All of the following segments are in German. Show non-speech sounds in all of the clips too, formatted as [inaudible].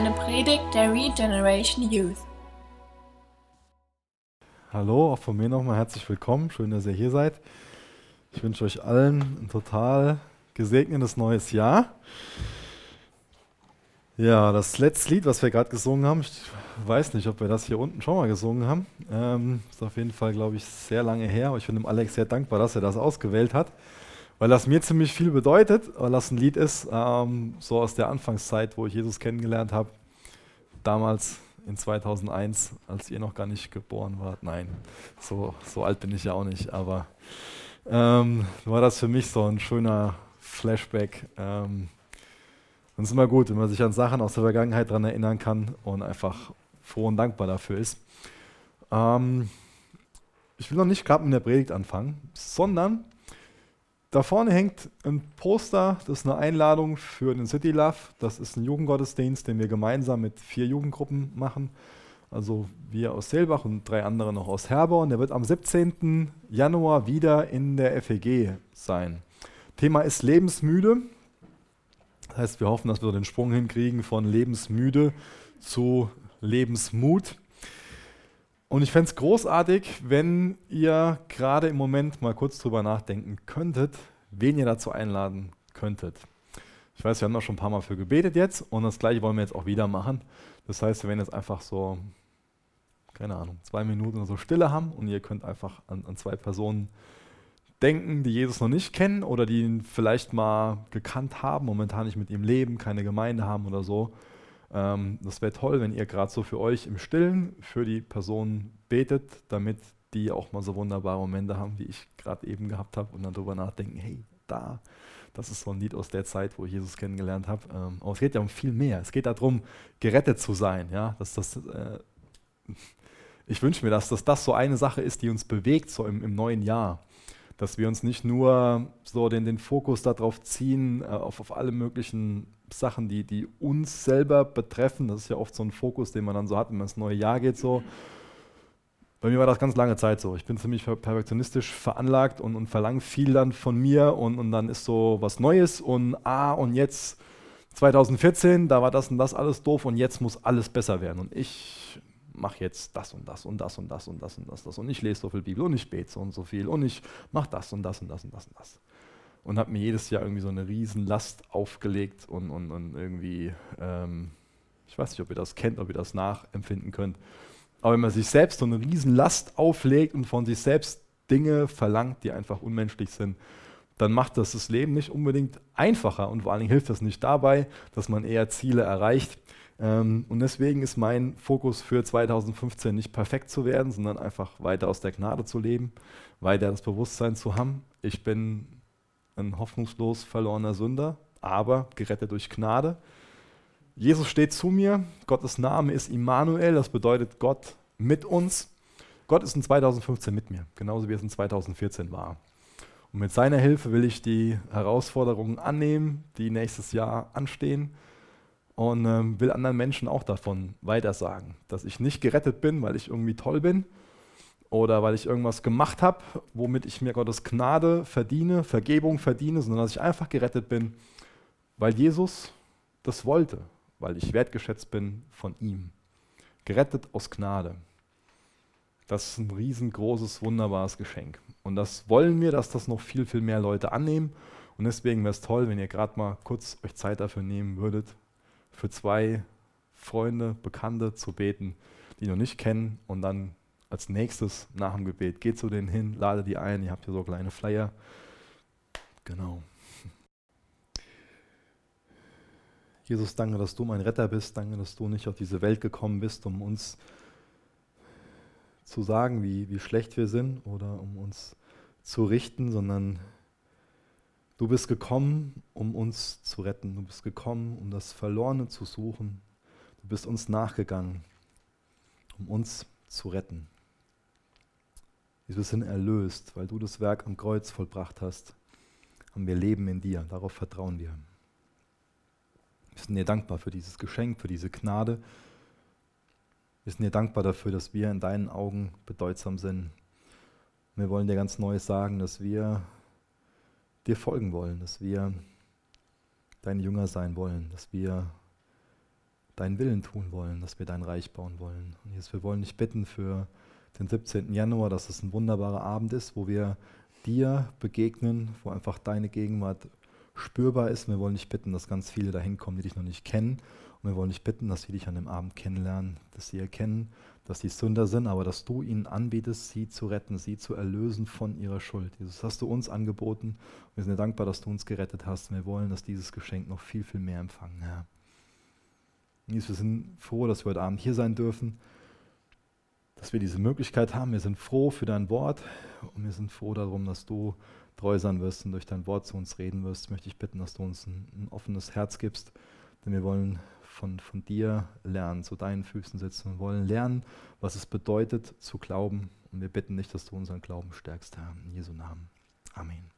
eine Predigt der Regeneration Youth. Hallo, auch von mir nochmal herzlich willkommen. Schön, dass ihr hier seid. Ich wünsche euch allen ein total gesegnetes neues Jahr. Ja, das letzte Lied, was wir gerade gesungen haben, ich weiß nicht, ob wir das hier unten schon mal gesungen haben. Ähm, ist auf jeden Fall, glaube ich, sehr lange her. Aber ich bin dem Alex sehr dankbar, dass er das ausgewählt hat, weil das mir ziemlich viel bedeutet, weil das ein Lied ist, ähm, so aus der Anfangszeit, wo ich Jesus kennengelernt habe. Damals in 2001, als ihr noch gar nicht geboren wart. Nein, so, so alt bin ich ja auch nicht, aber ähm, war das für mich so ein schöner Flashback. Ähm, und es ist immer gut, wenn man sich an Sachen aus der Vergangenheit daran erinnern kann und einfach froh und dankbar dafür ist. Ähm, ich will noch nicht gerade mit der Predigt anfangen, sondern da vorne hängt ein Poster, das ist eine Einladung für den City Love. Das ist ein Jugendgottesdienst, den wir gemeinsam mit vier Jugendgruppen machen. Also wir aus Selbach und drei andere noch aus Herborn. Der wird am 17. Januar wieder in der FEG sein. Thema ist lebensmüde. Das heißt, wir hoffen, dass wir den Sprung hinkriegen von lebensmüde zu Lebensmut. Und ich fände es großartig, wenn ihr gerade im Moment mal kurz drüber nachdenken könntet, wen ihr dazu einladen könntet. Ich weiß, wir haben da schon ein paar Mal für gebetet jetzt und das gleiche wollen wir jetzt auch wieder machen. Das heißt, wir werden jetzt einfach so, keine Ahnung, zwei Minuten oder so Stille haben und ihr könnt einfach an, an zwei Personen denken, die Jesus noch nicht kennen oder die ihn vielleicht mal gekannt haben, momentan nicht mit ihm leben, keine Gemeinde haben oder so. Ähm, das wäre toll, wenn ihr gerade so für euch im Stillen für die Person betet, damit die auch mal so wunderbare Momente haben, wie ich gerade eben gehabt habe und dann darüber nachdenken, hey, da, das ist so ein Lied aus der Zeit, wo ich Jesus kennengelernt habe. Ähm, aber es geht ja um viel mehr. Es geht darum, gerettet zu sein. Ja? Dass das, äh, [laughs] ich wünsche mir, dass, dass das so eine Sache ist, die uns bewegt, so im, im neuen Jahr dass wir uns nicht nur so den, den Fokus darauf ziehen, äh, auf, auf alle möglichen Sachen, die, die uns selber betreffen. Das ist ja oft so ein Fokus, den man dann so hat, wenn man ins neue Jahr geht. So. Bei mir war das ganz lange Zeit so. Ich bin ziemlich perfektionistisch veranlagt und, und verlange viel dann von mir und, und dann ist so was Neues und ah, und jetzt 2014, da war das und das alles doof und jetzt muss alles besser werden. Und ich mache jetzt das und das und das und das und das und das, das und ich lese so viel Bibel und ich bete so und so viel und ich mache das und das und das und das und das. Und habe mir jedes Jahr irgendwie so eine Riesenlast aufgelegt und, und, und irgendwie, ähm, ich weiß nicht, ob ihr das kennt, ob ihr das nachempfinden könnt, aber wenn man sich selbst so eine Riesenlast auflegt und von sich selbst Dinge verlangt, die einfach unmenschlich sind, dann macht das das Leben nicht unbedingt einfacher und vor allen Dingen hilft das nicht dabei, dass man eher Ziele erreicht, ähm, und deswegen ist mein Fokus für 2015 nicht perfekt zu werden, sondern einfach weiter aus der Gnade zu leben, weiter das Bewusstsein zu haben. Ich bin ein hoffnungslos verlorener Sünder, aber gerettet durch Gnade. Jesus steht zu mir, Gottes Name ist Immanuel, das bedeutet Gott mit uns. Gott ist in 2015 mit mir, genauso wie es in 2014 war. Und mit seiner Hilfe will ich die Herausforderungen annehmen, die nächstes Jahr anstehen und ähm, will anderen Menschen auch davon weitersagen, dass ich nicht gerettet bin, weil ich irgendwie toll bin oder weil ich irgendwas gemacht habe, womit ich mir Gottes Gnade verdiene, Vergebung verdiene, sondern dass ich einfach gerettet bin, weil Jesus das wollte, weil ich wertgeschätzt bin von ihm. Gerettet aus Gnade. Das ist ein riesengroßes, wunderbares Geschenk. Und das wollen wir, dass das noch viel, viel mehr Leute annehmen. Und deswegen wäre es toll, wenn ihr gerade mal kurz euch Zeit dafür nehmen würdet, für zwei Freunde, Bekannte zu beten, die noch nicht kennen und dann als nächstes nach dem Gebet geht zu denen hin, lade die ein, ihr habt hier so kleine Flyer. Genau. Jesus, danke, dass du mein Retter bist. Danke, dass du nicht auf diese Welt gekommen bist, um uns zu sagen, wie, wie schlecht wir sind oder um uns zu richten, sondern Du bist gekommen, um uns zu retten. Du bist gekommen, um das Verlorene zu suchen. Du bist uns nachgegangen, um uns zu retten. Wir sind erlöst, weil du das Werk am Kreuz vollbracht hast. Und wir leben in dir. Darauf vertrauen wir. Wir sind dir dankbar für dieses Geschenk, für diese Gnade. Wir sind dir dankbar dafür, dass wir in deinen Augen bedeutsam sind. Wir wollen dir ganz neu sagen, dass wir dir folgen wollen, dass wir deine Jünger sein wollen, dass wir deinen Willen tun wollen, dass wir dein Reich bauen wollen. Und Jesus, wir wollen dich bitten für den 17. Januar, dass es ein wunderbarer Abend ist, wo wir dir begegnen, wo einfach deine Gegenwart spürbar ist. Und wir wollen dich bitten, dass ganz viele dahin kommen, die dich noch nicht kennen. Und wir wollen dich bitten, dass sie dich an dem Abend kennenlernen, dass sie erkennen, dass sie Sünder sind, aber dass du ihnen anbietest, sie zu retten, sie zu erlösen von ihrer Schuld. Jesus, hast du uns angeboten. Wir sind dir dankbar, dass du uns gerettet hast. Wir wollen, dass dieses Geschenk noch viel, viel mehr empfangen, Herr. Jesus, wir sind froh, dass wir heute Abend hier sein dürfen, dass wir diese Möglichkeit haben. Wir sind froh für dein Wort und wir sind froh darum, dass du treu sein wirst und durch dein Wort zu uns reden wirst. Möchte ich bitten, dass du uns ein, ein offenes Herz gibst, denn wir wollen von, von dir lernen, zu deinen Füßen sitzen und wollen lernen, was es bedeutet zu glauben. Und wir bitten dich, dass du unseren Glauben stärkst, Herr. In Jesu Namen. Amen.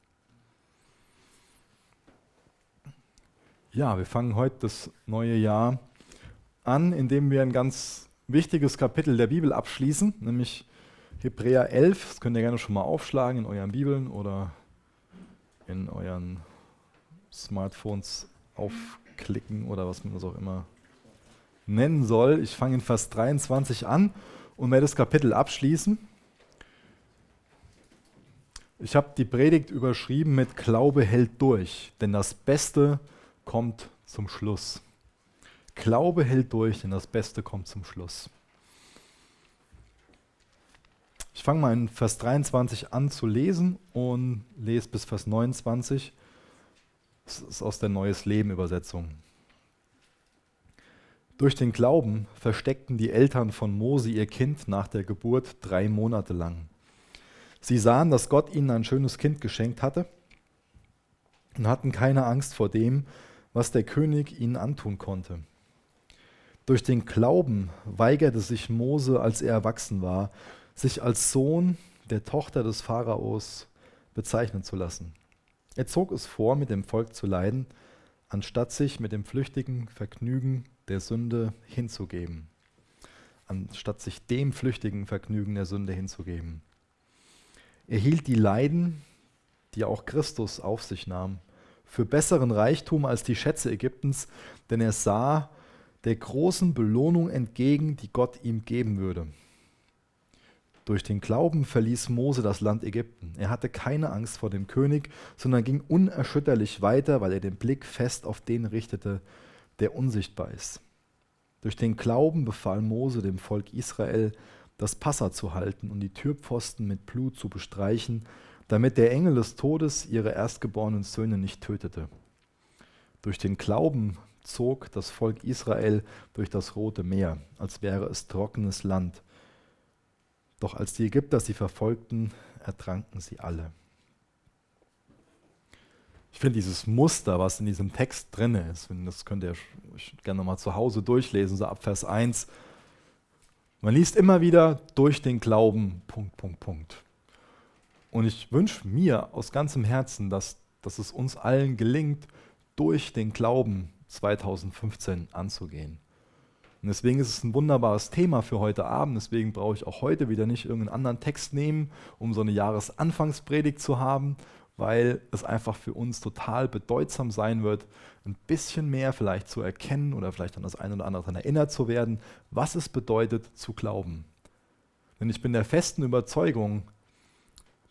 Ja, wir fangen heute das neue Jahr an, indem wir ein ganz wichtiges Kapitel der Bibel abschließen, nämlich Hebräer 11. Das könnt ihr gerne schon mal aufschlagen in euren Bibeln oder in euren Smartphones aufklicken oder was man das auch immer nennen soll. Ich fange in Vers 23 an und werde das Kapitel abschließen. Ich habe die Predigt überschrieben mit Glaube hält durch, denn das Beste kommt zum Schluss. Glaube hält durch, denn das Beste kommt zum Schluss. Ich fange mal in Vers 23 an zu lesen und lese bis Vers 29. Das ist aus der Neues Leben Übersetzung. Durch den Glauben versteckten die Eltern von Mose ihr Kind nach der Geburt drei Monate lang. Sie sahen, dass Gott ihnen ein schönes Kind geschenkt hatte und hatten keine Angst vor dem, was der König ihnen antun konnte. Durch den Glauben weigerte sich Mose, als er erwachsen war, sich als Sohn der Tochter des Pharaos bezeichnen zu lassen. Er zog es vor, mit dem Volk zu leiden, anstatt sich mit dem flüchtigen Vergnügen der Sünde hinzugeben, anstatt sich dem flüchtigen Vergnügen der Sünde hinzugeben. Er hielt die Leiden, die auch Christus auf sich nahm, für besseren Reichtum als die Schätze Ägyptens, denn er sah der großen Belohnung entgegen, die Gott ihm geben würde. Durch den Glauben verließ Mose das Land Ägypten. Er hatte keine Angst vor dem König, sondern ging unerschütterlich weiter, weil er den Blick fest auf den richtete, der unsichtbar ist. Durch den Glauben befahl Mose dem Volk Israel, das Passa zu halten und die Türpfosten mit Blut zu bestreichen, damit der Engel des Todes ihre erstgeborenen Söhne nicht tötete. Durch den Glauben zog das Volk Israel durch das Rote Meer, als wäre es trockenes Land. Doch als die Ägypter sie verfolgten, ertranken sie alle. Ich finde dieses Muster, was in diesem Text drin ist, das könnt ihr gerne nochmal zu Hause durchlesen, so ab Vers 1. Man liest immer wieder durch den Glauben, Punkt, Punkt, Punkt. Und ich wünsche mir aus ganzem Herzen, dass, dass es uns allen gelingt, durch den Glauben 2015 anzugehen. Und deswegen ist es ein wunderbares Thema für heute Abend. Deswegen brauche ich auch heute wieder nicht irgendeinen anderen Text nehmen, um so eine Jahresanfangspredigt zu haben, weil es einfach für uns total bedeutsam sein wird, ein bisschen mehr vielleicht zu erkennen oder vielleicht an das eine oder andere daran erinnert zu werden, was es bedeutet zu glauben. Denn ich bin der festen Überzeugung,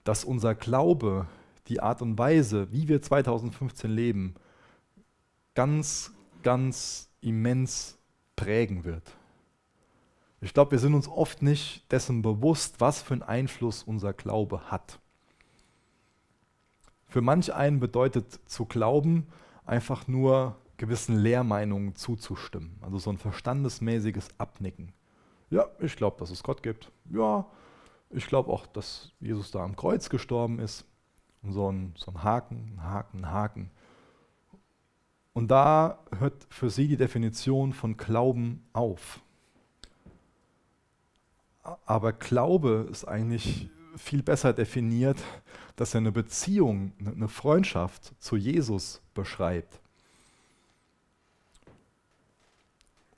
dass unser Glaube, die Art und Weise, wie wir 2015 leben, ganz, ganz immens prägen wird. Ich glaube, wir sind uns oft nicht dessen bewusst, was für einen Einfluss unser Glaube hat. Für manch einen bedeutet zu glauben einfach nur gewissen Lehrmeinungen zuzustimmen, also so ein verstandesmäßiges Abnicken. Ja, ich glaube, dass es Gott gibt. Ja, ich glaube auch, dass Jesus da am Kreuz gestorben ist. Und so ein, so ein Haken, ein Haken, ein Haken. Und da hört für sie die Definition von Glauben auf. Aber Glaube ist eigentlich viel besser definiert, dass er eine Beziehung, eine Freundschaft zu Jesus beschreibt.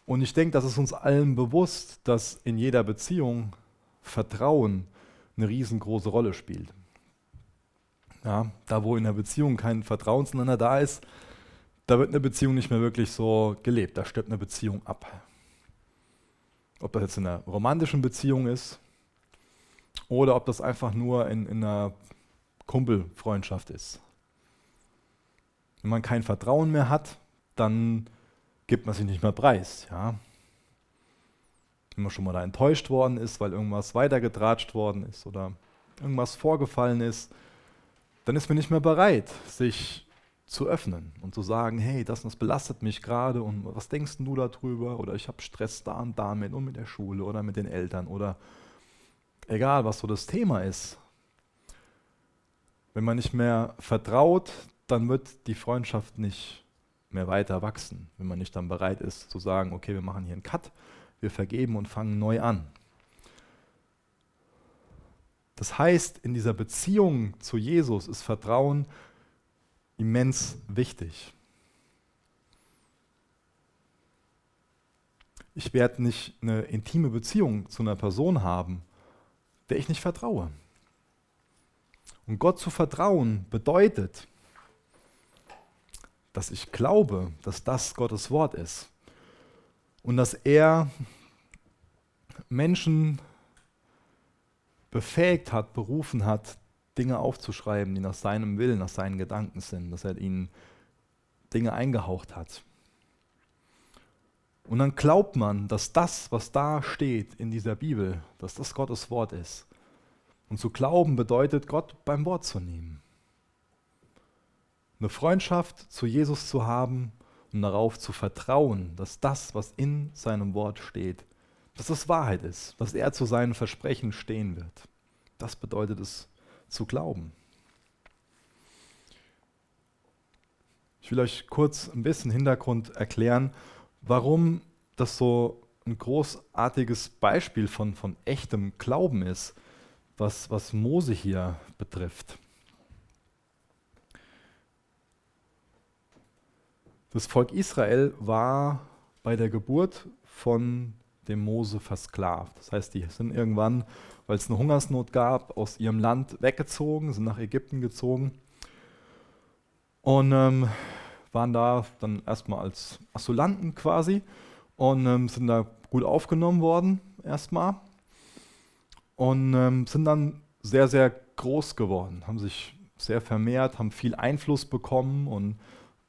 Und ich denke, das ist uns allen bewusst, dass in jeder Beziehung Vertrauen eine riesengroße Rolle spielt. Ja, da, wo in der Beziehung kein Vertrauen zueinander da ist, da wird eine Beziehung nicht mehr wirklich so gelebt, da stirbt eine Beziehung ab. ob das jetzt in einer romantischen Beziehung ist oder ob das einfach nur in, in einer Kumpelfreundschaft ist. Wenn man kein Vertrauen mehr hat, dann gibt man sich nicht mehr preis. Ja? Wenn man schon mal da enttäuscht worden ist, weil irgendwas weitergetratscht worden ist oder irgendwas vorgefallen ist, dann ist man nicht mehr bereit, sich zu öffnen und zu sagen, hey, das, das belastet mich gerade und was denkst du darüber? Oder ich habe Stress da und damit und mit der Schule oder mit den Eltern oder egal, was so das Thema ist. Wenn man nicht mehr vertraut, dann wird die Freundschaft nicht mehr weiter wachsen, wenn man nicht dann bereit ist zu sagen, okay, wir machen hier einen Cut, wir vergeben und fangen neu an. Das heißt, in dieser Beziehung zu Jesus ist Vertrauen immens wichtig. Ich werde nicht eine intime Beziehung zu einer Person haben, der ich nicht vertraue. Und Gott zu vertrauen bedeutet, dass ich glaube, dass das Gottes Wort ist und dass er Menschen befähigt hat, berufen hat, Dinge aufzuschreiben, die nach seinem Willen, nach seinen Gedanken sind, dass er ihnen Dinge eingehaucht hat. Und dann glaubt man, dass das, was da steht in dieser Bibel, dass das Gottes Wort ist. Und zu glauben bedeutet, Gott beim Wort zu nehmen. Eine Freundschaft zu Jesus zu haben und darauf zu vertrauen, dass das, was in seinem Wort steht, dass es Wahrheit ist, dass er zu seinen Versprechen stehen wird. Das bedeutet es zu glauben. Ich will euch kurz ein bisschen Hintergrund erklären, warum das so ein großartiges Beispiel von, von echtem Glauben ist, was, was Mose hier betrifft. Das Volk Israel war bei der Geburt von dem Mose versklavt. Das heißt, die sind irgendwann, weil es eine Hungersnot gab, aus ihrem Land weggezogen, sind nach Ägypten gezogen und ähm, waren da dann erstmal als Asylanten quasi und ähm, sind da gut aufgenommen worden erstmal und ähm, sind dann sehr, sehr groß geworden, haben sich sehr vermehrt, haben viel Einfluss bekommen und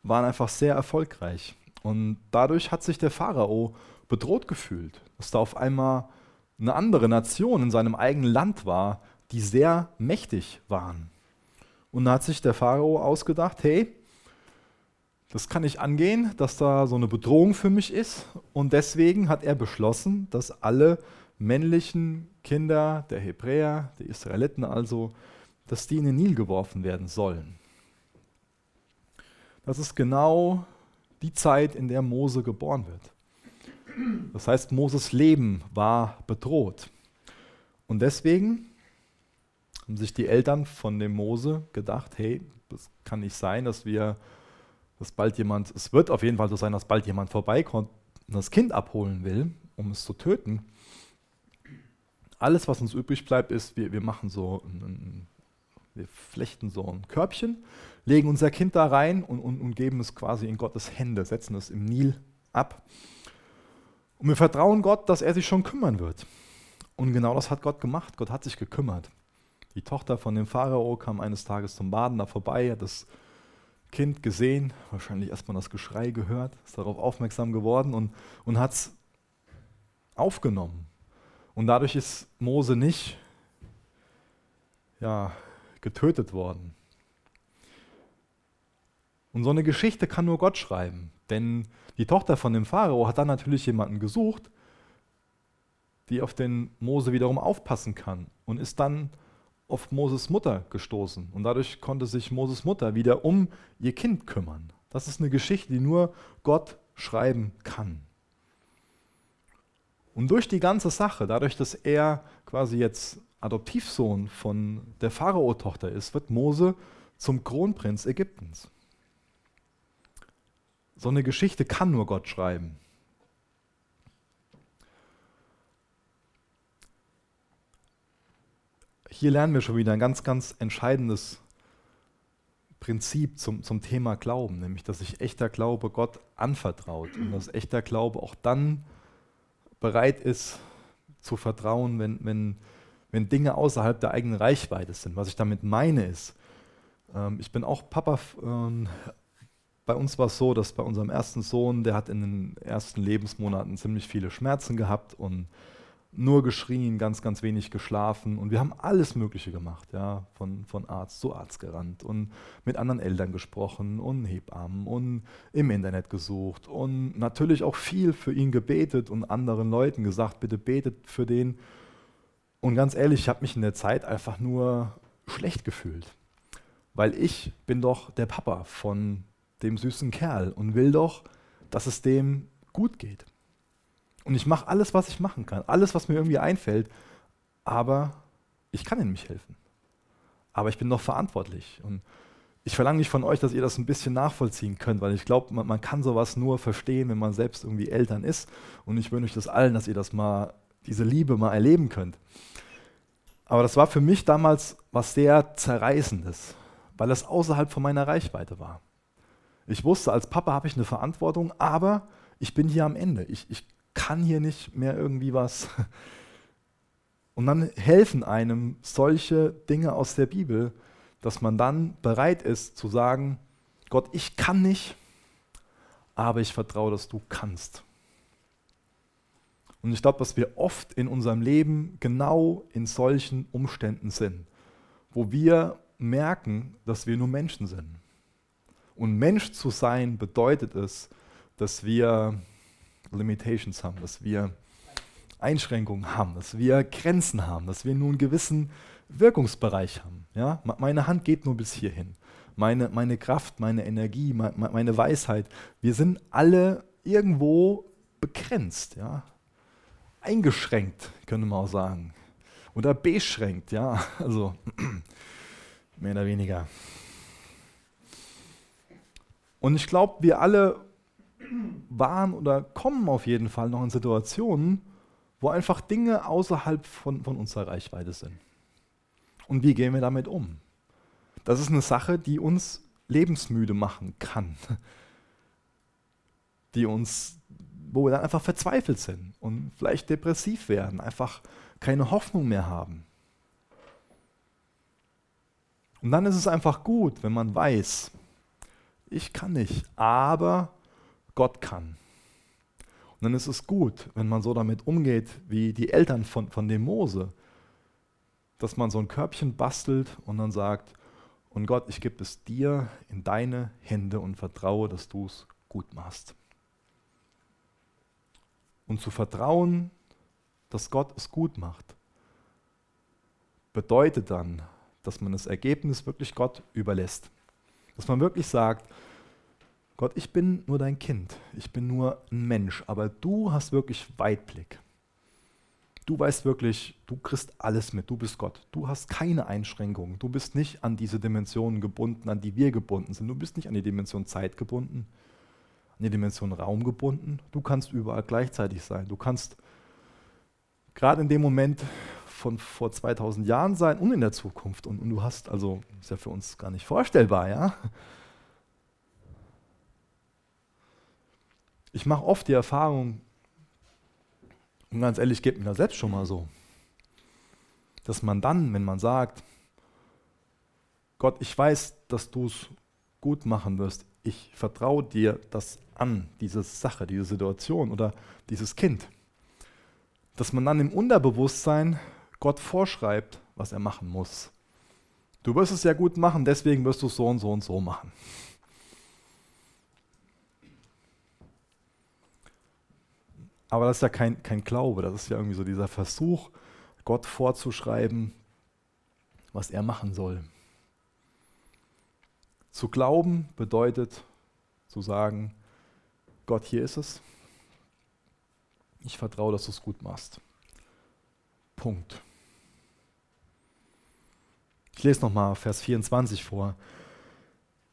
waren einfach sehr erfolgreich. Und dadurch hat sich der Pharao bedroht gefühlt, dass da auf einmal eine andere Nation in seinem eigenen Land war, die sehr mächtig waren. Und da hat sich der Pharao ausgedacht, hey, das kann ich angehen, dass da so eine Bedrohung für mich ist. Und deswegen hat er beschlossen, dass alle männlichen Kinder der Hebräer, der Israeliten also, dass die in den Nil geworfen werden sollen. Das ist genau die Zeit, in der Mose geboren wird. Das heißt, Moses Leben war bedroht. Und deswegen haben sich die Eltern von dem Mose gedacht, hey, das kann nicht sein, dass wir, dass bald jemand, es wird auf jeden Fall so sein, dass bald jemand vorbeikommt und das Kind abholen will, um es zu töten. Alles, was uns übrig bleibt, ist, wir, wir machen so, ein, wir flechten so ein Körbchen, legen unser Kind da rein und, und, und geben es quasi in Gottes Hände, setzen es im Nil ab. Und wir vertrauen Gott, dass er sich schon kümmern wird. Und genau das hat Gott gemacht. Gott hat sich gekümmert. Die Tochter von dem Pharao kam eines Tages zum Baden da vorbei, hat das Kind gesehen, wahrscheinlich erstmal das Geschrei gehört, ist darauf aufmerksam geworden und, und hat es aufgenommen. Und dadurch ist Mose nicht ja, getötet worden. Und so eine Geschichte kann nur Gott schreiben. Denn die Tochter von dem Pharao hat dann natürlich jemanden gesucht, die auf den Mose wiederum aufpassen kann und ist dann auf Moses Mutter gestoßen. Und dadurch konnte sich Moses Mutter wieder um ihr Kind kümmern. Das ist eine Geschichte, die nur Gott schreiben kann. Und durch die ganze Sache, dadurch, dass er quasi jetzt Adoptivsohn von der Pharao-Tochter ist, wird Mose zum Kronprinz Ägyptens. So eine Geschichte kann nur Gott schreiben. Hier lernen wir schon wieder ein ganz, ganz entscheidendes Prinzip zum, zum Thema Glauben, nämlich dass sich echter Glaube Gott anvertraut und dass echter Glaube auch dann bereit ist zu vertrauen, wenn, wenn, wenn Dinge außerhalb der eigenen Reichweite sind. Was ich damit meine ist, ähm, ich bin auch Papa. Ähm, bei uns war es so, dass bei unserem ersten Sohn, der hat in den ersten Lebensmonaten ziemlich viele Schmerzen gehabt und nur geschrien, ganz, ganz wenig geschlafen und wir haben alles Mögliche gemacht, ja, von, von Arzt zu Arzt gerannt und mit anderen Eltern gesprochen und Hebammen und im Internet gesucht und natürlich auch viel für ihn gebetet und anderen Leuten gesagt, bitte betet für den. Und ganz ehrlich, ich habe mich in der Zeit einfach nur schlecht gefühlt, weil ich bin doch der Papa von dem süßen Kerl und will doch, dass es dem gut geht. Und ich mache alles, was ich machen kann, alles, was mir irgendwie einfällt, aber ich kann ihm nicht helfen. Aber ich bin noch verantwortlich. Und ich verlange nicht von euch, dass ihr das ein bisschen nachvollziehen könnt, weil ich glaube, man, man, kann sowas nur verstehen, wenn man selbst irgendwie Eltern ist. Und ich wünsche euch das allen, dass ihr das mal, diese Liebe mal erleben könnt. Aber das war für mich damals was sehr Zerreißendes, weil es außerhalb von meiner Reichweite war. Ich wusste, als Papa habe ich eine Verantwortung, aber ich bin hier am Ende. Ich, ich kann hier nicht mehr irgendwie was. [laughs] Und dann helfen einem solche Dinge aus der Bibel, dass man dann bereit ist zu sagen, Gott, ich kann nicht, aber ich vertraue, dass du kannst. Und ich glaube, dass wir oft in unserem Leben genau in solchen Umständen sind, wo wir merken, dass wir nur Menschen sind. Und Mensch zu sein bedeutet es, dass wir Limitations haben, dass wir Einschränkungen haben, dass wir Grenzen haben, dass wir nur einen gewissen Wirkungsbereich haben. Ja? Meine Hand geht nur bis hierhin. Meine, meine Kraft, meine Energie, meine Weisheit, wir sind alle irgendwo begrenzt, ja? eingeschränkt, könnte man auch sagen. Oder beschränkt, ja, also [clears throat] mehr oder weniger. Und ich glaube, wir alle waren oder kommen auf jeden Fall noch in Situationen, wo einfach Dinge außerhalb von, von unserer Reichweite sind. Und wie gehen wir damit um? Das ist eine Sache, die uns lebensmüde machen kann. Die uns, wo wir dann einfach verzweifelt sind und vielleicht depressiv werden, einfach keine Hoffnung mehr haben. Und dann ist es einfach gut, wenn man weiß, ich kann nicht, aber Gott kann. Und dann ist es gut, wenn man so damit umgeht, wie die Eltern von, von dem Mose, dass man so ein Körbchen bastelt und dann sagt, und Gott, ich gebe es dir in deine Hände und vertraue, dass du es gut machst. Und zu vertrauen, dass Gott es gut macht, bedeutet dann, dass man das Ergebnis wirklich Gott überlässt. Dass man wirklich sagt, Gott, ich bin nur dein Kind, ich bin nur ein Mensch, aber du hast wirklich Weitblick. Du weißt wirklich, du kriegst alles mit, du bist Gott. Du hast keine Einschränkungen. Du bist nicht an diese Dimensionen gebunden, an die wir gebunden sind. Du bist nicht an die Dimension Zeit gebunden, an die Dimension Raum gebunden. Du kannst überall gleichzeitig sein. Du kannst gerade in dem Moment von vor 2000 Jahren sein und in der Zukunft. Und, und du hast, also, ist ja für uns gar nicht vorstellbar, ja. Ich mache oft die Erfahrung, und ganz ehrlich, geht mir das selbst schon mal so, dass man dann, wenn man sagt, Gott, ich weiß, dass du es gut machen wirst, ich vertraue dir das an, diese Sache, diese Situation oder dieses Kind, dass man dann im Unterbewusstsein Gott vorschreibt, was er machen muss. Du wirst es ja gut machen, deswegen wirst du es so und so und so machen. Aber das ist ja kein, kein Glaube, das ist ja irgendwie so dieser Versuch, Gott vorzuschreiben, was er machen soll. Zu glauben bedeutet zu sagen, Gott, hier ist es. Ich vertraue, dass du es gut machst. Punkt. Ich lese nochmal Vers 24 vor.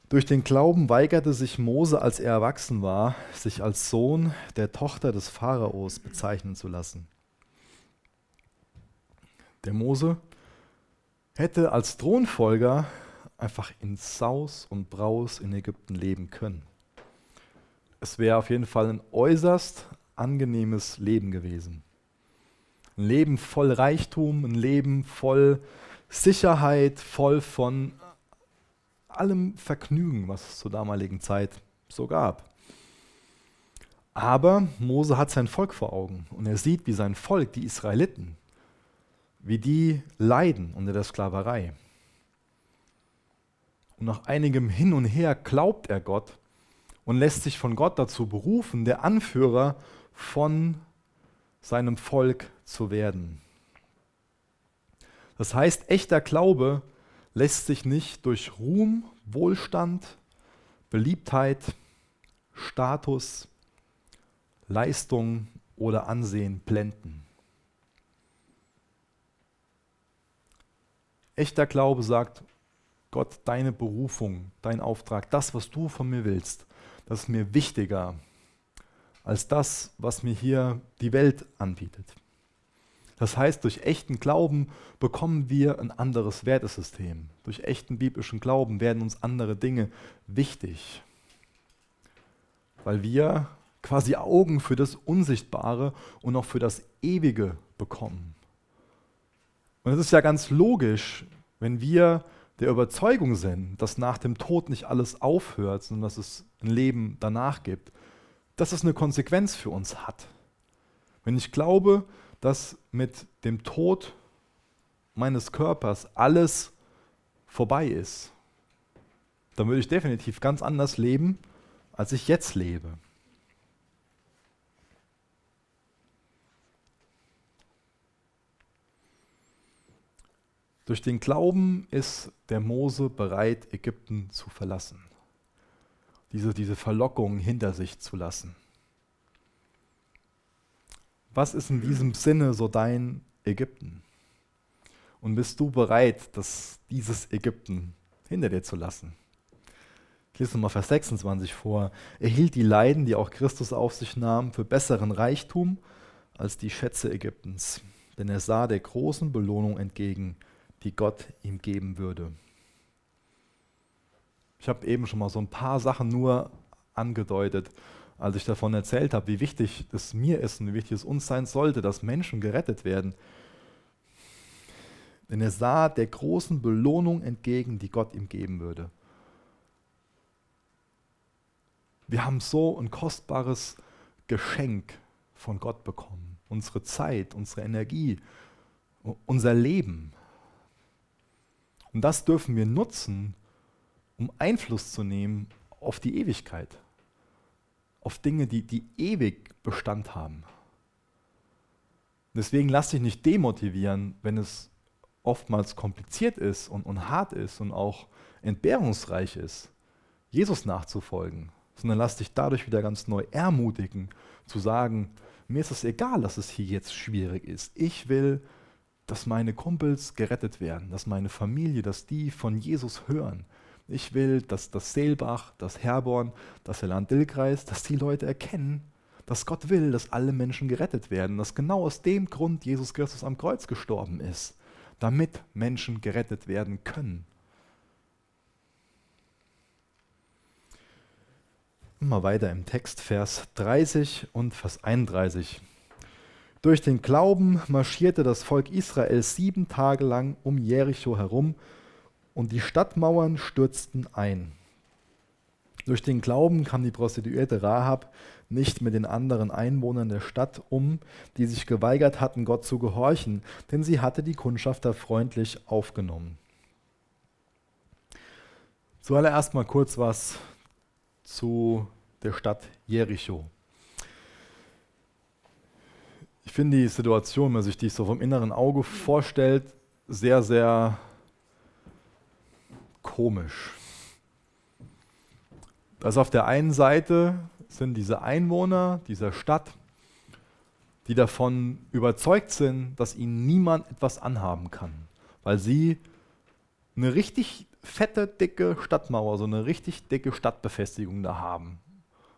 Durch den Glauben weigerte sich Mose, als er erwachsen war, sich als Sohn der Tochter des Pharaos bezeichnen zu lassen. Der Mose hätte als Thronfolger einfach in Saus und Braus in Ägypten leben können. Es wäre auf jeden Fall ein äußerst angenehmes Leben gewesen. Ein Leben voll Reichtum, ein Leben voll Sicherheit, voll von allem Vergnügen, was es zur damaligen Zeit so gab. Aber Mose hat sein Volk vor Augen und er sieht, wie sein Volk, die Israeliten, wie die leiden unter der Sklaverei. Und nach einigem Hin und Her glaubt er Gott und lässt sich von Gott dazu berufen, der Anführer von seinem Volk zu werden. Das heißt, echter Glaube lässt sich nicht durch Ruhm, Wohlstand, Beliebtheit, Status, Leistung oder Ansehen blenden. Echter Glaube sagt, Gott, deine Berufung, dein Auftrag, das, was du von mir willst, das ist mir wichtiger als das, was mir hier die Welt anbietet. Das heißt, durch echten Glauben bekommen wir ein anderes Wertesystem. Durch echten biblischen Glauben werden uns andere Dinge wichtig, weil wir quasi Augen für das Unsichtbare und auch für das Ewige bekommen. Und es ist ja ganz logisch, wenn wir der Überzeugung sind, dass nach dem Tod nicht alles aufhört, sondern dass es ein Leben danach gibt, dass es eine Konsequenz für uns hat. Wenn ich glaube, dass mit dem Tod meines Körpers alles vorbei ist, dann würde ich definitiv ganz anders leben, als ich jetzt lebe. Durch den Glauben ist der Mose bereit, Ägypten zu verlassen, diese, diese Verlockung hinter sich zu lassen. Was ist in diesem Sinne so dein Ägypten? Und bist du bereit, das, dieses Ägypten hinter dir zu lassen? Ich lese nochmal Vers 26 vor. Er hielt die Leiden, die auch Christus auf sich nahm, für besseren Reichtum als die Schätze Ägyptens. Denn er sah der großen Belohnung entgegen, die Gott ihm geben würde. Ich habe eben schon mal so ein paar Sachen nur angedeutet als ich davon erzählt habe, wie wichtig es mir ist und wie wichtig es uns sein sollte, dass Menschen gerettet werden. Denn er sah der großen Belohnung entgegen, die Gott ihm geben würde. Wir haben so ein kostbares Geschenk von Gott bekommen. Unsere Zeit, unsere Energie, unser Leben. Und das dürfen wir nutzen, um Einfluss zu nehmen auf die Ewigkeit auf Dinge, die, die ewig Bestand haben. Deswegen lass dich nicht demotivieren, wenn es oftmals kompliziert ist und, und hart ist und auch entbehrungsreich ist, Jesus nachzufolgen, sondern lass dich dadurch wieder ganz neu ermutigen, zu sagen, mir ist es egal, dass es hier jetzt schwierig ist. Ich will, dass meine Kumpels gerettet werden, dass meine Familie, dass die von Jesus hören, ich will, dass das Seelbach, das Herborn, das Land-Dill-Kreis, dass die Leute erkennen, dass Gott will, dass alle Menschen gerettet werden, dass genau aus dem Grund Jesus Christus am Kreuz gestorben ist, damit Menschen gerettet werden können. Mal weiter im Text, Vers 30 und Vers 31. Durch den Glauben marschierte das Volk Israel sieben Tage lang um Jericho herum und die Stadtmauern stürzten ein. Durch den Glauben kam die Prostituierte Rahab nicht mit den anderen Einwohnern der Stadt um, die sich geweigert hatten, Gott zu gehorchen, denn sie hatte die Kundschafter freundlich aufgenommen. Zuallererst mal kurz was zu der Stadt Jericho. Ich finde die Situation, wenn man sich die so vom inneren Auge vorstellt, sehr, sehr komisch. Also auf der einen Seite sind diese Einwohner dieser Stadt, die davon überzeugt sind, dass ihnen niemand etwas anhaben kann, weil sie eine richtig fette, dicke Stadtmauer, so eine richtig dicke Stadtbefestigung da haben.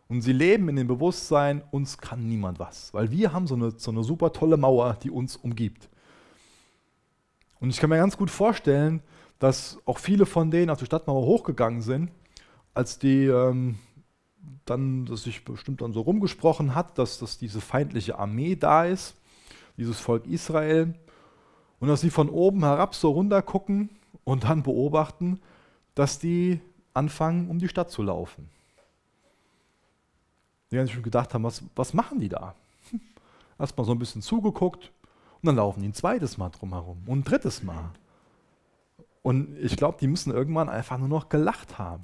Und sie leben in dem Bewusstsein, uns kann niemand was, weil wir haben so eine, so eine super tolle Mauer, die uns umgibt. Und ich kann mir ganz gut vorstellen, dass auch viele von denen auf die Stadtmauer hochgegangen sind, als die ähm, dann, dass sich bestimmt dann so rumgesprochen hat, dass, dass diese feindliche Armee da ist, dieses Volk Israel, und dass sie von oben herab so runter gucken und dann beobachten, dass die anfangen, um die Stadt zu laufen. Die haben sich schon gedacht haben, was, was machen die da? Erstmal so ein bisschen zugeguckt und dann laufen die ein zweites Mal drumherum und ein drittes Mal. Und ich glaube, die müssen irgendwann einfach nur noch gelacht haben.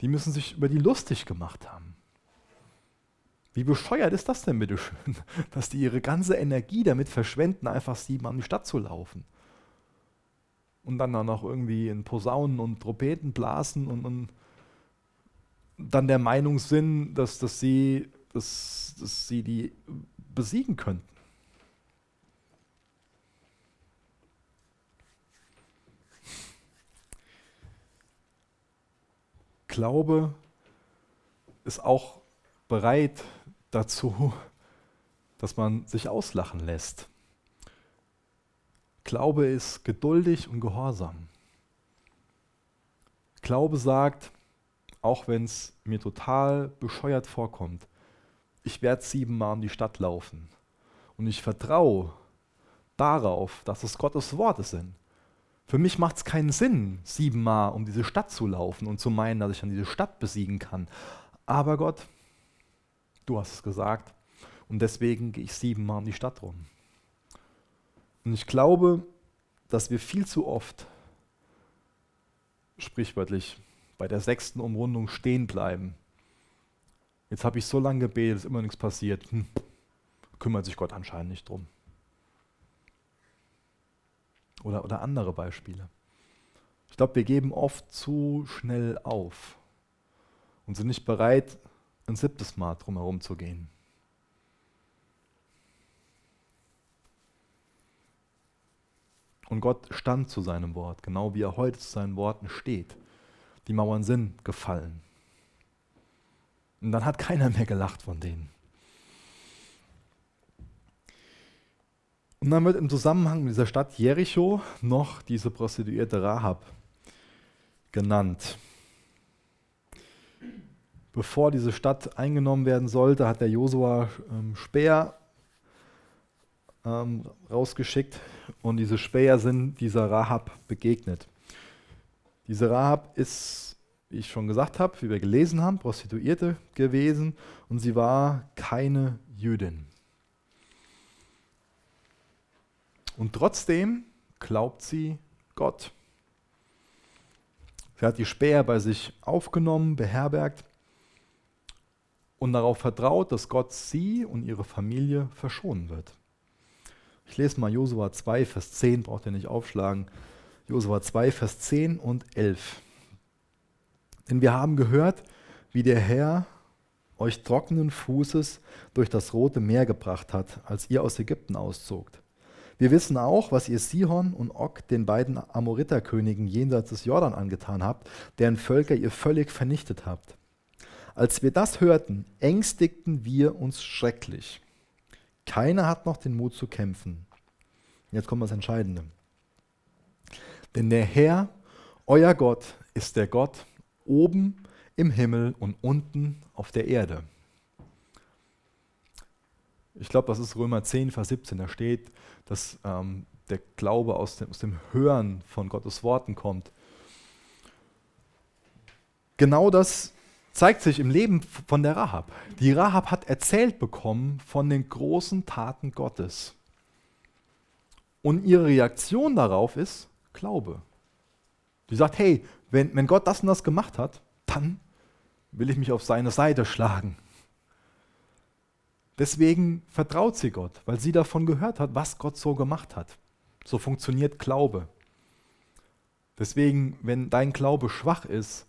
Die müssen sich über die lustig gemacht haben. Wie bescheuert ist das denn bitte schön, [laughs] dass die ihre ganze Energie damit verschwenden, einfach siebenmal in die Stadt zu laufen? Und dann noch irgendwie in Posaunen und Trompeten blasen und, und dann der Meinung sind, dass, dass, sie, dass, dass sie die besiegen könnten. Glaube ist auch bereit dazu, dass man sich auslachen lässt. Glaube ist geduldig und gehorsam. Glaube sagt, auch wenn es mir total bescheuert vorkommt, ich werde siebenmal um die Stadt laufen. Und ich vertraue darauf, dass es Gottes Worte sind. Für mich macht es keinen Sinn, siebenmal um diese Stadt zu laufen und zu meinen, dass ich dann diese Stadt besiegen kann. Aber Gott, du hast es gesagt und deswegen gehe ich siebenmal um die Stadt rum. Und ich glaube, dass wir viel zu oft, sprichwörtlich, bei der sechsten Umrundung stehen bleiben. Jetzt habe ich so lange gebetet, ist immer nichts passiert. Hm, kümmert sich Gott anscheinend nicht drum. Oder, oder andere Beispiele. Ich glaube, wir geben oft zu schnell auf und sind nicht bereit, ein siebtes Mal drumherum zu gehen. Und Gott stand zu seinem Wort, genau wie er heute zu seinen Worten steht. Die Mauern sind gefallen. Und dann hat keiner mehr gelacht von denen. Und dann wird im Zusammenhang mit dieser Stadt Jericho noch diese Prostituierte Rahab genannt. Bevor diese Stadt eingenommen werden sollte, hat der Josua ähm, Speer ähm, rausgeschickt und diese Späher sind dieser Rahab begegnet. Diese Rahab ist, wie ich schon gesagt habe, wie wir gelesen haben, Prostituierte gewesen und sie war keine Jüdin. Und trotzdem glaubt sie Gott. Sie hat die Späher bei sich aufgenommen, beherbergt und darauf vertraut, dass Gott sie und ihre Familie verschonen wird. Ich lese mal Josua 2, Vers 10, braucht ihr nicht aufschlagen. Josua 2, Vers 10 und 11. Denn wir haben gehört, wie der Herr euch trockenen Fußes durch das Rote Meer gebracht hat, als ihr aus Ägypten auszogt. Wir wissen auch, was ihr Sihon und Og, den beiden Amoriterkönigen jenseits des Jordan angetan habt, deren Völker ihr völlig vernichtet habt. Als wir das hörten, ängstigten wir uns schrecklich. Keiner hat noch den Mut zu kämpfen. Jetzt kommt das Entscheidende. Denn der Herr, euer Gott, ist der Gott oben im Himmel und unten auf der Erde. Ich glaube, das ist Römer 10, Vers 17. Da steht, dass ähm, der Glaube aus dem, aus dem Hören von Gottes Worten kommt. Genau das zeigt sich im Leben von der Rahab. Die Rahab hat erzählt bekommen von den großen Taten Gottes. Und ihre Reaktion darauf ist Glaube. Die sagt, hey, wenn, wenn Gott das und das gemacht hat, dann will ich mich auf seine Seite schlagen. Deswegen vertraut sie Gott, weil sie davon gehört hat, was Gott so gemacht hat. So funktioniert Glaube. Deswegen, wenn dein Glaube schwach ist,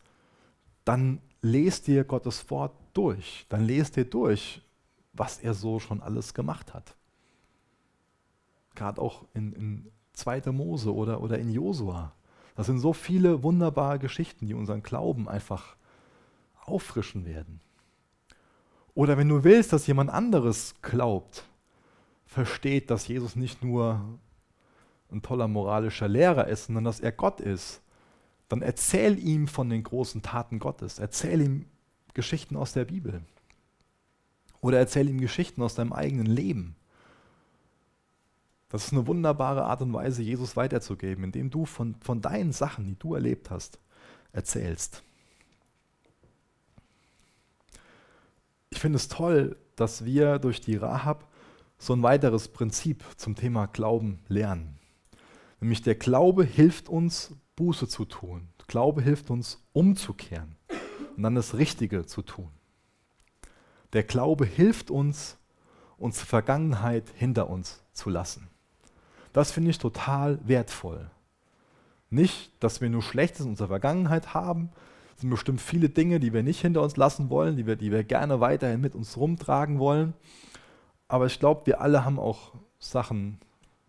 dann lest dir Gottes Wort durch. Dann lest dir durch, was er so schon alles gemacht hat. Gerade auch in, in 2. Mose oder, oder in Josua. Das sind so viele wunderbare Geschichten, die unseren Glauben einfach auffrischen werden. Oder wenn du willst, dass jemand anderes glaubt, versteht, dass Jesus nicht nur ein toller moralischer Lehrer ist, sondern dass er Gott ist, dann erzähl ihm von den großen Taten Gottes. Erzähl ihm Geschichten aus der Bibel. Oder erzähl ihm Geschichten aus deinem eigenen Leben. Das ist eine wunderbare Art und Weise, Jesus weiterzugeben, indem du von, von deinen Sachen, die du erlebt hast, erzählst. Ich finde es toll, dass wir durch die Rahab so ein weiteres Prinzip zum Thema Glauben lernen. Nämlich der Glaube hilft uns, Buße zu tun. Glaube hilft uns, umzukehren und dann das Richtige zu tun. Der Glaube hilft uns, unsere Vergangenheit hinter uns zu lassen. Das finde ich total wertvoll. Nicht, dass wir nur Schlechtes in unserer Vergangenheit haben. Es sind bestimmt viele Dinge, die wir nicht hinter uns lassen wollen, die wir, die wir gerne weiterhin mit uns rumtragen wollen. Aber ich glaube, wir alle haben auch Sachen,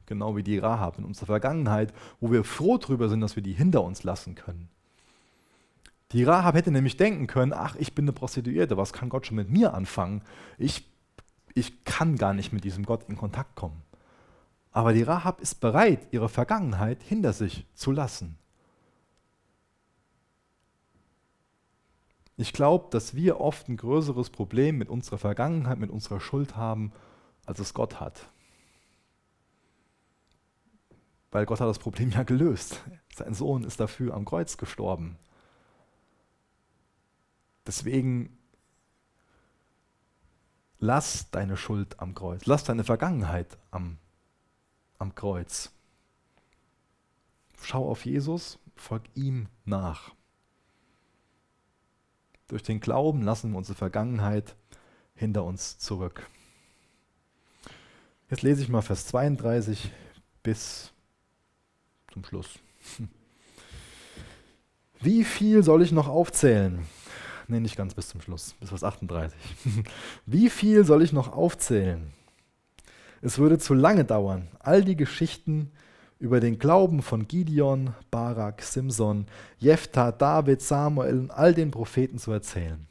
genau wie die Rahab in unserer Vergangenheit, wo wir froh drüber sind, dass wir die hinter uns lassen können. Die Rahab hätte nämlich denken können, ach, ich bin eine Prostituierte, was kann Gott schon mit mir anfangen? Ich, ich kann gar nicht mit diesem Gott in Kontakt kommen. Aber die Rahab ist bereit, ihre Vergangenheit hinter sich zu lassen. Ich glaube, dass wir oft ein größeres Problem mit unserer Vergangenheit, mit unserer Schuld haben, als es Gott hat. Weil Gott hat das Problem ja gelöst. Sein Sohn ist dafür am Kreuz gestorben. Deswegen lass deine Schuld am Kreuz, lass deine Vergangenheit am, am Kreuz. Schau auf Jesus, folg ihm nach. Durch den Glauben lassen wir unsere Vergangenheit hinter uns zurück. Jetzt lese ich mal Vers 32 bis zum Schluss. [laughs] Wie viel soll ich noch aufzählen? Nee, nicht ganz bis zum Schluss, bis Vers 38. [laughs] Wie viel soll ich noch aufzählen? Es würde zu lange dauern, all die Geschichten über den Glauben von Gideon, Barak, Simson, Jephthah, David, Samuel und all den Propheten zu erzählen.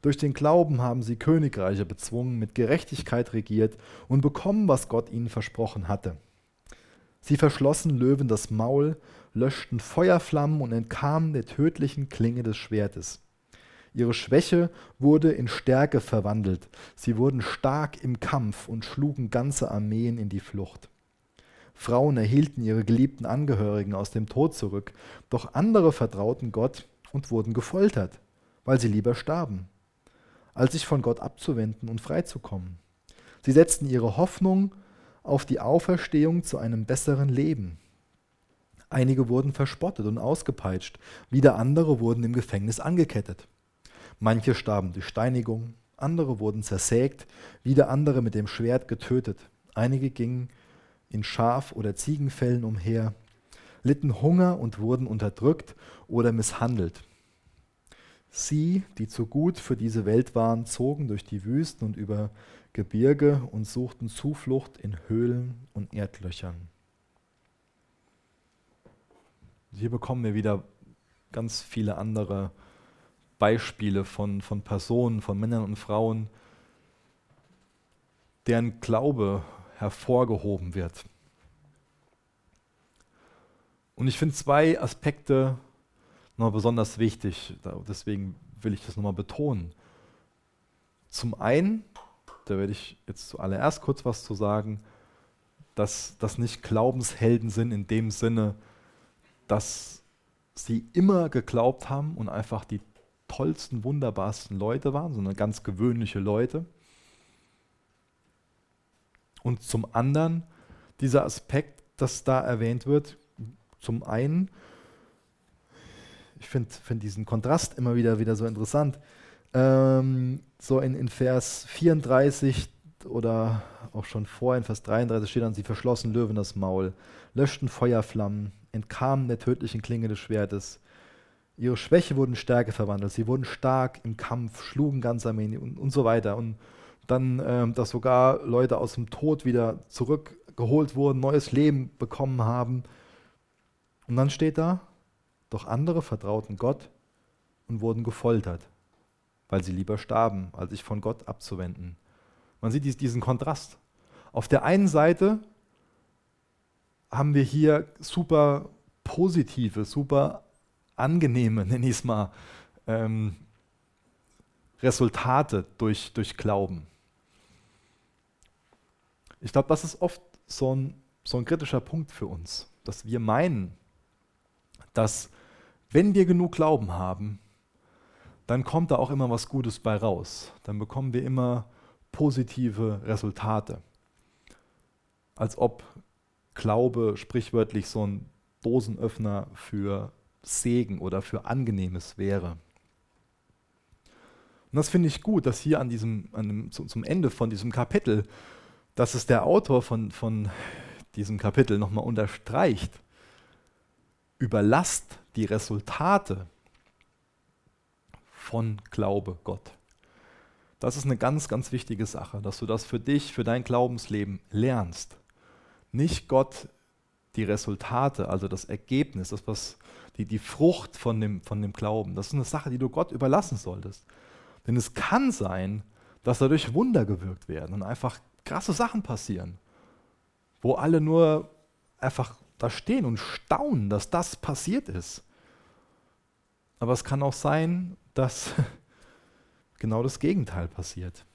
Durch den Glauben haben sie Königreiche bezwungen, mit Gerechtigkeit regiert und bekommen, was Gott ihnen versprochen hatte. Sie verschlossen Löwen das Maul, löschten Feuerflammen und entkamen der tödlichen Klinge des Schwertes. Ihre Schwäche wurde in Stärke verwandelt. Sie wurden stark im Kampf und schlugen ganze Armeen in die Flucht. Frauen erhielten ihre geliebten Angehörigen aus dem Tod zurück, doch andere vertrauten Gott und wurden gefoltert, weil sie lieber starben, als sich von Gott abzuwenden und freizukommen. Sie setzten ihre Hoffnung auf die Auferstehung zu einem besseren Leben. Einige wurden verspottet und ausgepeitscht, wieder andere wurden im Gefängnis angekettet. Manche starben durch Steinigung, andere wurden zersägt, wieder andere mit dem Schwert getötet. Einige gingen in Schaf- oder Ziegenfällen umher, litten Hunger und wurden unterdrückt oder misshandelt. Sie, die zu gut für diese Welt waren, zogen durch die Wüsten und über Gebirge und suchten Zuflucht in Höhlen und Erdlöchern. Hier bekommen wir wieder ganz viele andere Beispiele von, von Personen, von Männern und Frauen, deren Glaube hervorgehoben wird. Und ich finde zwei Aspekte noch besonders wichtig, deswegen will ich das nochmal betonen. Zum einen, da werde ich jetzt zuallererst kurz was zu sagen, dass das nicht Glaubenshelden sind in dem Sinne, dass sie immer geglaubt haben und einfach die tollsten, wunderbarsten Leute waren, sondern ganz gewöhnliche Leute. Und zum anderen dieser Aspekt, das da erwähnt wird, zum einen, ich finde find diesen Kontrast immer wieder, wieder so interessant, ähm, so in, in Vers 34 oder auch schon vor in Vers 33 steht dann, sie verschlossen Löwen das Maul, löschten Feuerflammen, entkamen der tödlichen Klinge des Schwertes, Ihre Schwäche wurde in Stärke verwandelt. Sie wurden stark im Kampf, schlugen ganz Armenien und, und so weiter. Und dann, ähm, dass sogar Leute aus dem Tod wieder zurückgeholt wurden, neues Leben bekommen haben. Und dann steht da, doch andere vertrauten Gott und wurden gefoltert, weil sie lieber starben, als sich von Gott abzuwenden. Man sieht diesen Kontrast. Auf der einen Seite haben wir hier super positive, super angenehme, [laughs] nenne ich es mal, ähm, Resultate durch, durch Glauben. Ich glaube, das ist oft so ein, so ein kritischer Punkt für uns, dass wir meinen, dass wenn wir genug Glauben haben, dann kommt da auch immer was Gutes bei raus. Dann bekommen wir immer positive Resultate. Als ob Glaube sprichwörtlich so ein Dosenöffner für Segen oder für Angenehmes wäre. Und das finde ich gut, dass hier an diesem, an dem, zum Ende von diesem Kapitel, dass es der Autor von, von diesem Kapitel nochmal unterstreicht. Überlasst die Resultate von Glaube Gott. Das ist eine ganz, ganz wichtige Sache, dass du das für dich, für dein Glaubensleben lernst. Nicht Gott die Resultate, also das Ergebnis, das was die, die Frucht von dem, von dem Glauben. Das ist eine Sache, die du Gott überlassen solltest. Denn es kann sein, dass dadurch Wunder gewirkt werden und einfach krasse Sachen passieren, wo alle nur einfach da stehen und staunen, dass das passiert ist. Aber es kann auch sein, dass [laughs] genau das Gegenteil passiert.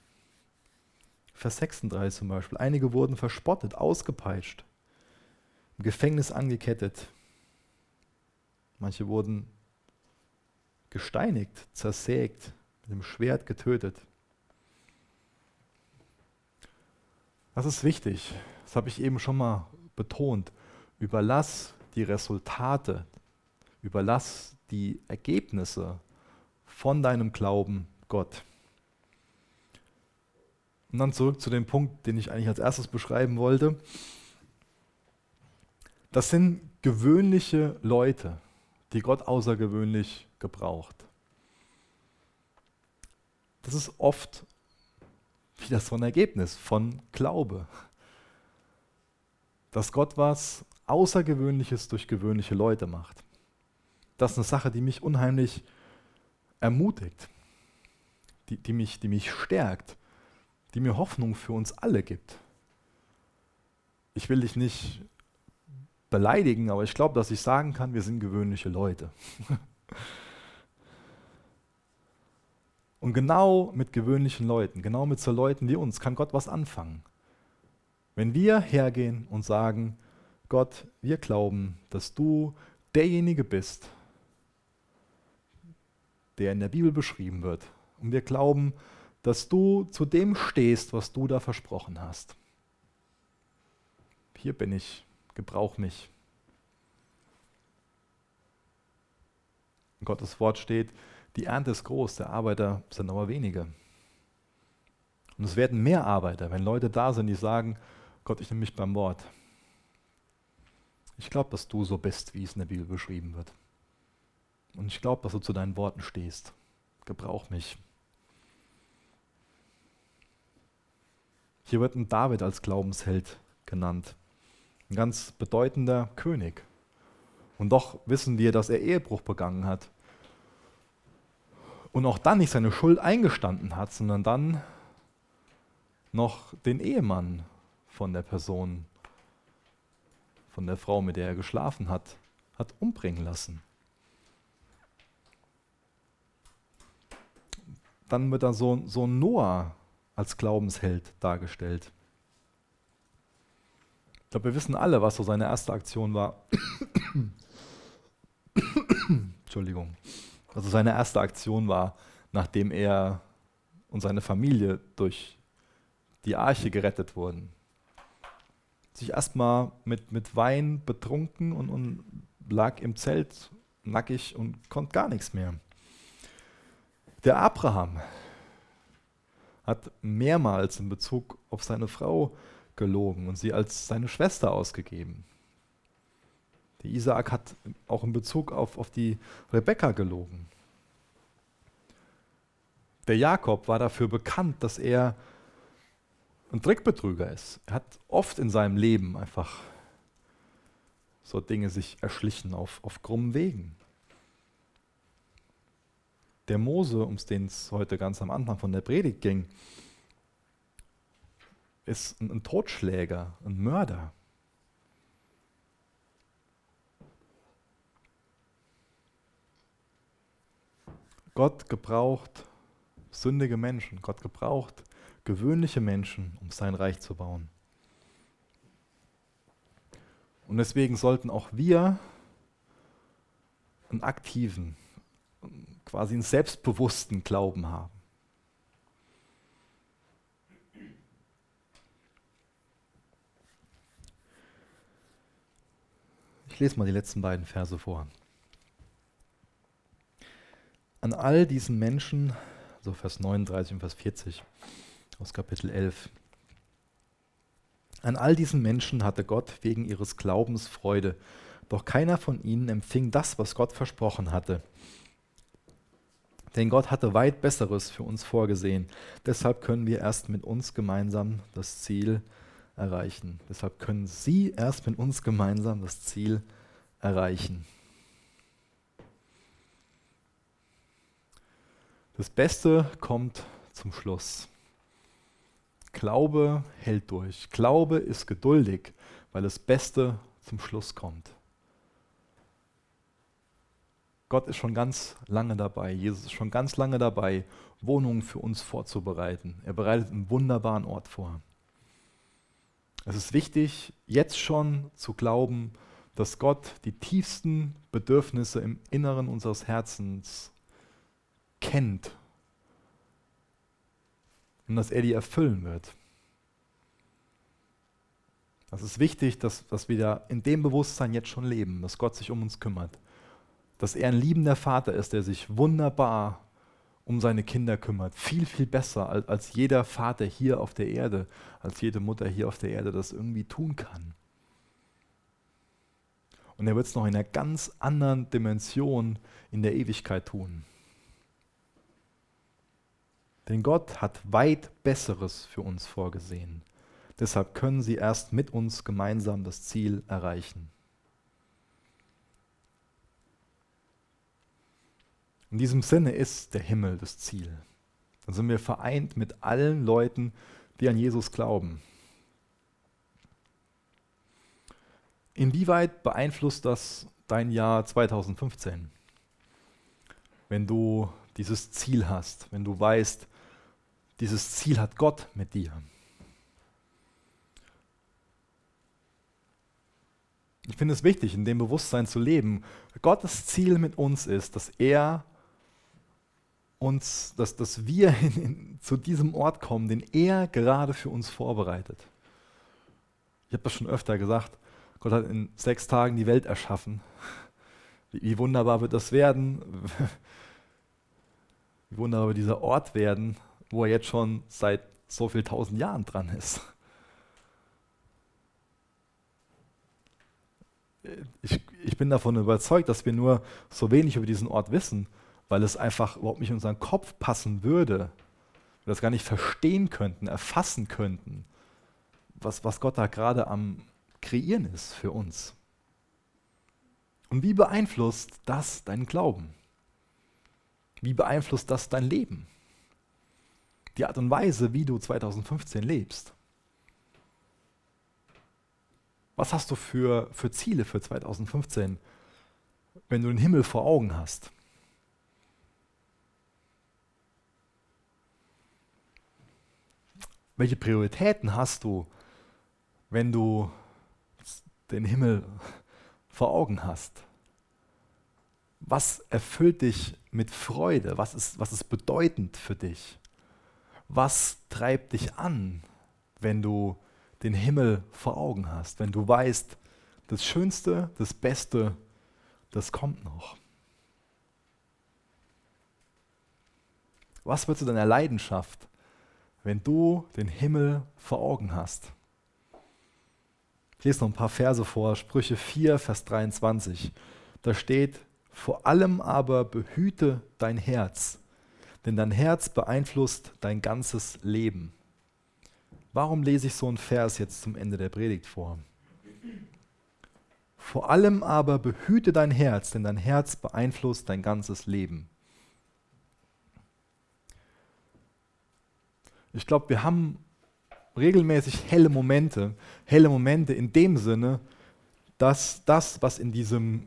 Vers 36 zum Beispiel. Einige wurden verspottet, ausgepeitscht, im Gefängnis angekettet. Manche wurden gesteinigt, zersägt, mit dem Schwert getötet. Das ist wichtig. Das habe ich eben schon mal betont. Überlass die Resultate, überlass die Ergebnisse von deinem Glauben Gott. Und dann zurück zu dem Punkt, den ich eigentlich als erstes beschreiben wollte. Das sind gewöhnliche Leute, die Gott außergewöhnlich gebraucht. Das ist oft [laughs] wieder so ein Ergebnis von Glaube. Dass Gott was Außergewöhnliches durch gewöhnliche Leute macht. Das ist eine Sache, die mich unheimlich ermutigt, die, die, mich, die mich stärkt, die mir Hoffnung für uns alle gibt. Ich will dich nicht beleidigen, aber ich glaube, dass ich sagen kann, wir sind gewöhnliche Leute. [laughs] Und genau mit gewöhnlichen Leuten, genau mit so Leuten wie uns, kann Gott was anfangen. Wenn wir hergehen und sagen, Gott, wir glauben, dass du derjenige bist, der in der Bibel beschrieben wird. Und wir glauben, dass du zu dem stehst, was du da versprochen hast. Hier bin ich, gebrauch mich. In Gottes Wort steht, die Ernte ist groß, der Arbeiter sind aber wenige. Und es werden mehr Arbeiter, wenn Leute da sind, die sagen, Gott, ich nehme mich beim Wort. Ich glaube, dass du so bist, wie es in der Bibel beschrieben wird. Und ich glaube, dass du zu deinen Worten stehst. Gebrauch mich. Hier wird ein David als Glaubensheld genannt. Ein ganz bedeutender König. Und doch wissen wir, dass er Ehebruch begangen hat und auch dann nicht seine Schuld eingestanden hat, sondern dann noch den Ehemann von der Person, von der Frau, mit der er geschlafen hat, hat umbringen lassen. Dann wird da so, so Noah als Glaubensheld dargestellt. Ich glaube, wir wissen alle, was so seine erste Aktion war. [coughs] Entschuldigung also seine erste Aktion war, nachdem er und seine Familie durch die Arche gerettet wurden. Sich erstmal mit, mit Wein betrunken und, und lag im Zelt nackig und konnte gar nichts mehr. Der Abraham hat mehrmals in Bezug auf seine Frau gelogen und sie als seine Schwester ausgegeben. Der Isaak hat auch in Bezug auf, auf die Rebekka gelogen. Der Jakob war dafür bekannt, dass er ein Trickbetrüger ist. Er hat oft in seinem Leben einfach so Dinge sich erschlichen auf, auf krummen Wegen. Der Mose, um den es heute ganz am Anfang von der Predigt ging, ist ein, ein Totschläger, ein Mörder. Gott gebraucht sündige Menschen. Gott gebraucht gewöhnliche Menschen, um sein Reich zu bauen. Und deswegen sollten auch wir einen aktiven, quasi einen selbstbewussten Glauben haben. Ich lese mal die letzten beiden Verse vor. An all diesen Menschen, so Vers 39 und Vers 40 aus Kapitel 11, an all diesen Menschen hatte Gott wegen ihres Glaubens Freude, doch keiner von ihnen empfing das, was Gott versprochen hatte. Denn Gott hatte weit Besseres für uns vorgesehen. Deshalb können wir erst mit uns gemeinsam das Ziel erreichen erreichen. Deshalb können Sie erst mit uns gemeinsam das Ziel erreichen. Das Beste kommt zum Schluss. Glaube hält durch. Glaube ist geduldig, weil das Beste zum Schluss kommt. Gott ist schon ganz lange dabei, Jesus ist schon ganz lange dabei, Wohnungen für uns vorzubereiten. Er bereitet einen wunderbaren Ort vor. Es ist wichtig, jetzt schon zu glauben, dass Gott die tiefsten Bedürfnisse im Inneren unseres Herzens kennt und dass er die erfüllen wird. Es ist wichtig, dass, dass wir in dem Bewusstsein jetzt schon leben, dass Gott sich um uns kümmert, dass er ein liebender Vater ist, der sich wunderbar um seine Kinder kümmert. Viel, viel besser als, als jeder Vater hier auf der Erde, als jede Mutter hier auf der Erde das irgendwie tun kann. Und er wird es noch in einer ganz anderen Dimension in der Ewigkeit tun. Denn Gott hat weit Besseres für uns vorgesehen. Deshalb können sie erst mit uns gemeinsam das Ziel erreichen. In diesem Sinne ist der Himmel das Ziel. Dann sind wir vereint mit allen Leuten, die an Jesus glauben. Inwieweit beeinflusst das dein Jahr 2015? Wenn du dieses Ziel hast, wenn du weißt, dieses Ziel hat Gott mit dir. Ich finde es wichtig, in dem Bewusstsein zu leben. Gottes Ziel mit uns ist, dass er uns, dass, dass wir [laughs] in, in, zu diesem Ort kommen, den er gerade für uns vorbereitet. Ich habe das schon öfter gesagt. Gott hat in sechs Tagen die Welt erschaffen. [laughs] Wie, wie wunderbar wird das werden? [laughs] Wie wunderbar wird dieser Ort werden, wo er jetzt schon seit so viel tausend Jahren dran ist. Ich, ich bin davon überzeugt, dass wir nur so wenig über diesen Ort wissen weil es einfach überhaupt nicht in unseren Kopf passen würde. Wir das gar nicht verstehen könnten, erfassen könnten, was, was Gott da gerade am Kreieren ist für uns. Und wie beeinflusst das deinen Glauben? Wie beeinflusst das dein Leben? Die Art und Weise, wie du 2015 lebst. Was hast du für, für Ziele für 2015, wenn du den Himmel vor Augen hast? Welche Prioritäten hast du, wenn du den Himmel vor Augen hast? Was erfüllt dich mit Freude? Was ist, was ist bedeutend für dich? Was treibt dich an, wenn du den Himmel vor Augen hast? Wenn du weißt, das Schönste, das Beste, das kommt noch. Was wird zu deiner Leidenschaft? wenn du den Himmel vor Augen hast. Ich lese noch ein paar Verse vor, Sprüche 4, Vers 23. Da steht, vor allem aber behüte dein Herz, denn dein Herz beeinflusst dein ganzes Leben. Warum lese ich so einen Vers jetzt zum Ende der Predigt vor? Vor allem aber behüte dein Herz, denn dein Herz beeinflusst dein ganzes Leben. Ich glaube, wir haben regelmäßig helle Momente, helle Momente in dem Sinne, dass das, was in diesem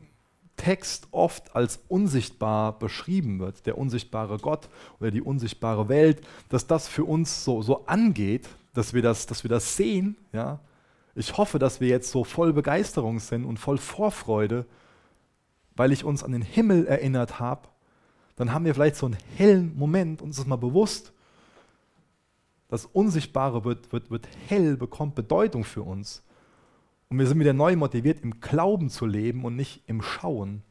Text oft als unsichtbar beschrieben wird, der unsichtbare Gott oder die unsichtbare Welt, dass das für uns so, so angeht, dass wir das, dass wir das sehen. Ja? Ich hoffe, dass wir jetzt so voll Begeisterung sind und voll Vorfreude, weil ich uns an den Himmel erinnert habe. Dann haben wir vielleicht so einen hellen Moment, uns ist mal bewusst, das Unsichtbare wird, wird, wird hell, bekommt Bedeutung für uns. Und wir sind wieder neu motiviert, im Glauben zu leben und nicht im Schauen.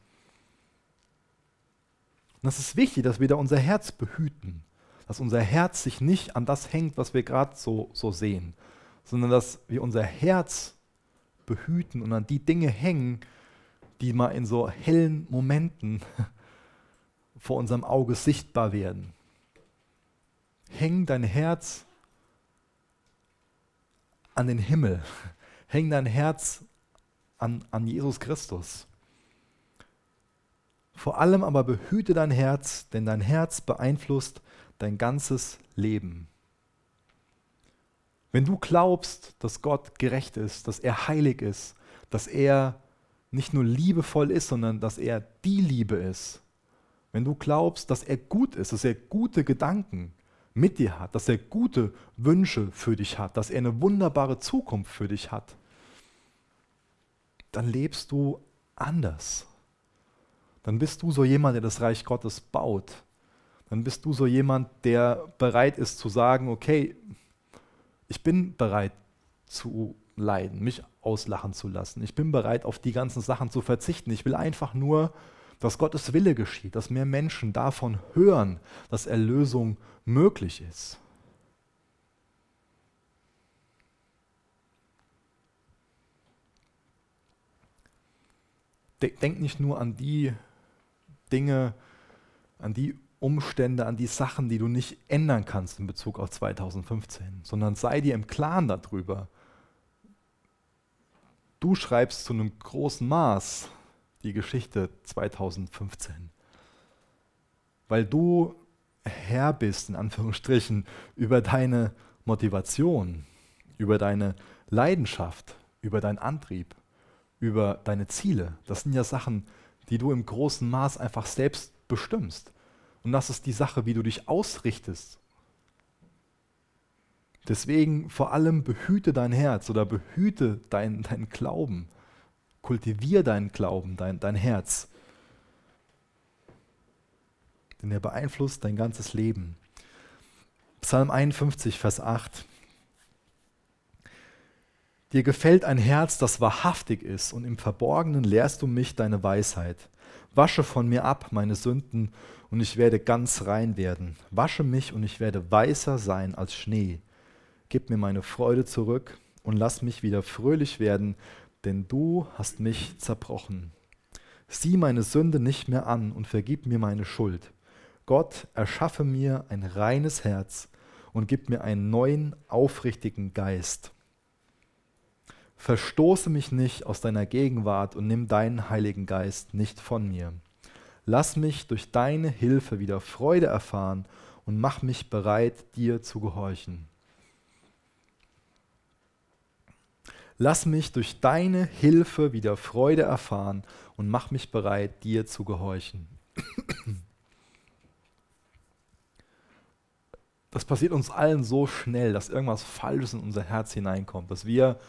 Und das ist wichtig, dass wir da unser Herz behüten, dass unser Herz sich nicht an das hängt, was wir gerade so, so sehen, sondern dass wir unser Herz behüten und an die Dinge hängen, die mal in so hellen Momenten [laughs] vor unserem Auge sichtbar werden. Häng dein Herz an den Himmel, Häng dein Herz an, an Jesus Christus. Vor allem aber behüte dein Herz, denn dein Herz beeinflusst dein ganzes Leben. Wenn du glaubst, dass Gott gerecht ist, dass er heilig ist, dass er nicht nur liebevoll ist, sondern dass er die Liebe ist, wenn du glaubst, dass er gut ist, dass er gute Gedanken mit dir hat, dass er gute Wünsche für dich hat, dass er eine wunderbare Zukunft für dich hat, dann lebst du anders. Dann bist du so jemand, der das Reich Gottes baut. Dann bist du so jemand, der bereit ist zu sagen, okay, ich bin bereit zu leiden, mich auslachen zu lassen. Ich bin bereit, auf die ganzen Sachen zu verzichten. Ich will einfach nur dass Gottes Wille geschieht, dass mehr Menschen davon hören, dass Erlösung möglich ist. Denk nicht nur an die Dinge, an die Umstände, an die Sachen, die du nicht ändern kannst in Bezug auf 2015, sondern sei dir im Klaren darüber. Du schreibst zu einem großen Maß die Geschichte 2015. Weil du Herr bist, in Anführungsstrichen, über deine Motivation, über deine Leidenschaft, über deinen Antrieb, über deine Ziele. Das sind ja Sachen, die du im großen Maß einfach selbst bestimmst. Und das ist die Sache, wie du dich ausrichtest. Deswegen vor allem behüte dein Herz oder behüte deinen dein Glauben. Kultivier deinen Glauben, dein, dein Herz. Denn er beeinflusst dein ganzes Leben. Psalm 51, Vers 8. Dir gefällt ein Herz, das wahrhaftig ist, und im Verborgenen lehrst du mich deine Weisheit. Wasche von mir ab meine Sünden, und ich werde ganz rein werden. Wasche mich, und ich werde weißer sein als Schnee. Gib mir meine Freude zurück und lass mich wieder fröhlich werden, denn du hast mich zerbrochen. Sieh meine Sünde nicht mehr an und vergib mir meine Schuld. Gott, erschaffe mir ein reines Herz und gib mir einen neuen, aufrichtigen Geist. Verstoße mich nicht aus deiner Gegenwart und nimm deinen Heiligen Geist nicht von mir. Lass mich durch deine Hilfe wieder Freude erfahren und mach mich bereit, dir zu gehorchen. Lass mich durch deine Hilfe wieder Freude erfahren und mach mich bereit, dir zu gehorchen. Das passiert uns allen so schnell, dass irgendwas Falsches in unser Herz hineinkommt, dass wir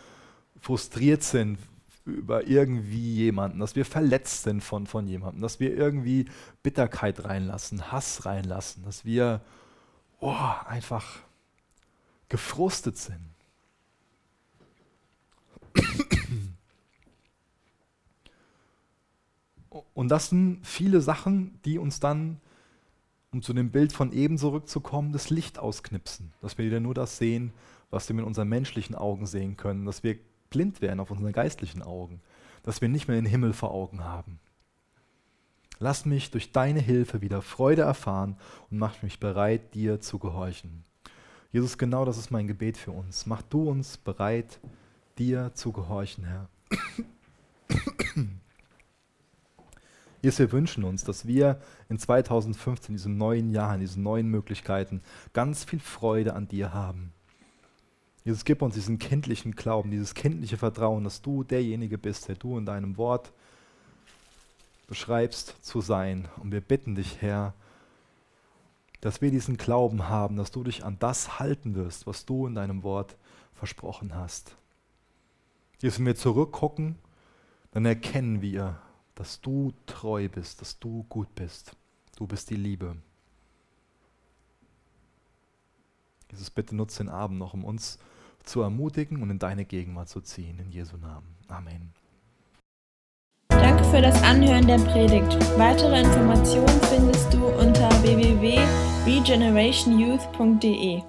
frustriert sind über irgendwie jemanden, dass wir verletzt sind von, von jemandem, dass wir irgendwie Bitterkeit reinlassen, Hass reinlassen, dass wir oh, einfach gefrustet sind. Und das sind viele Sachen, die uns dann, um zu dem Bild von eben zurückzukommen, das Licht ausknipsen. Dass wir wieder nur das sehen, was wir mit unseren menschlichen Augen sehen können. Dass wir blind werden auf unseren geistlichen Augen. Dass wir nicht mehr den Himmel vor Augen haben. Lass mich durch deine Hilfe wieder Freude erfahren und mach mich bereit, dir zu gehorchen. Jesus, genau das ist mein Gebet für uns. Mach du uns bereit, dir zu gehorchen, Herr. Jesus, wir wünschen uns, dass wir in 2015, in diesem neuen Jahr, in diesen neuen Möglichkeiten, ganz viel Freude an dir haben. Jesus, gib uns diesen kindlichen Glauben, dieses kindliche Vertrauen, dass du derjenige bist, der du in deinem Wort beschreibst zu sein. Und wir bitten dich, Herr, dass wir diesen Glauben haben, dass du dich an das halten wirst, was du in deinem Wort versprochen hast. Jetzt, wenn wir zurückgucken, dann erkennen wir, dass du treu bist, dass du gut bist. Du bist die Liebe. Jesus, bitte nutze den Abend noch, um uns zu ermutigen und in deine Gegenwart zu ziehen. In Jesu Namen. Amen. Danke für das Anhören der Predigt. Weitere Informationen findest du unter www.regenerationyouth.de.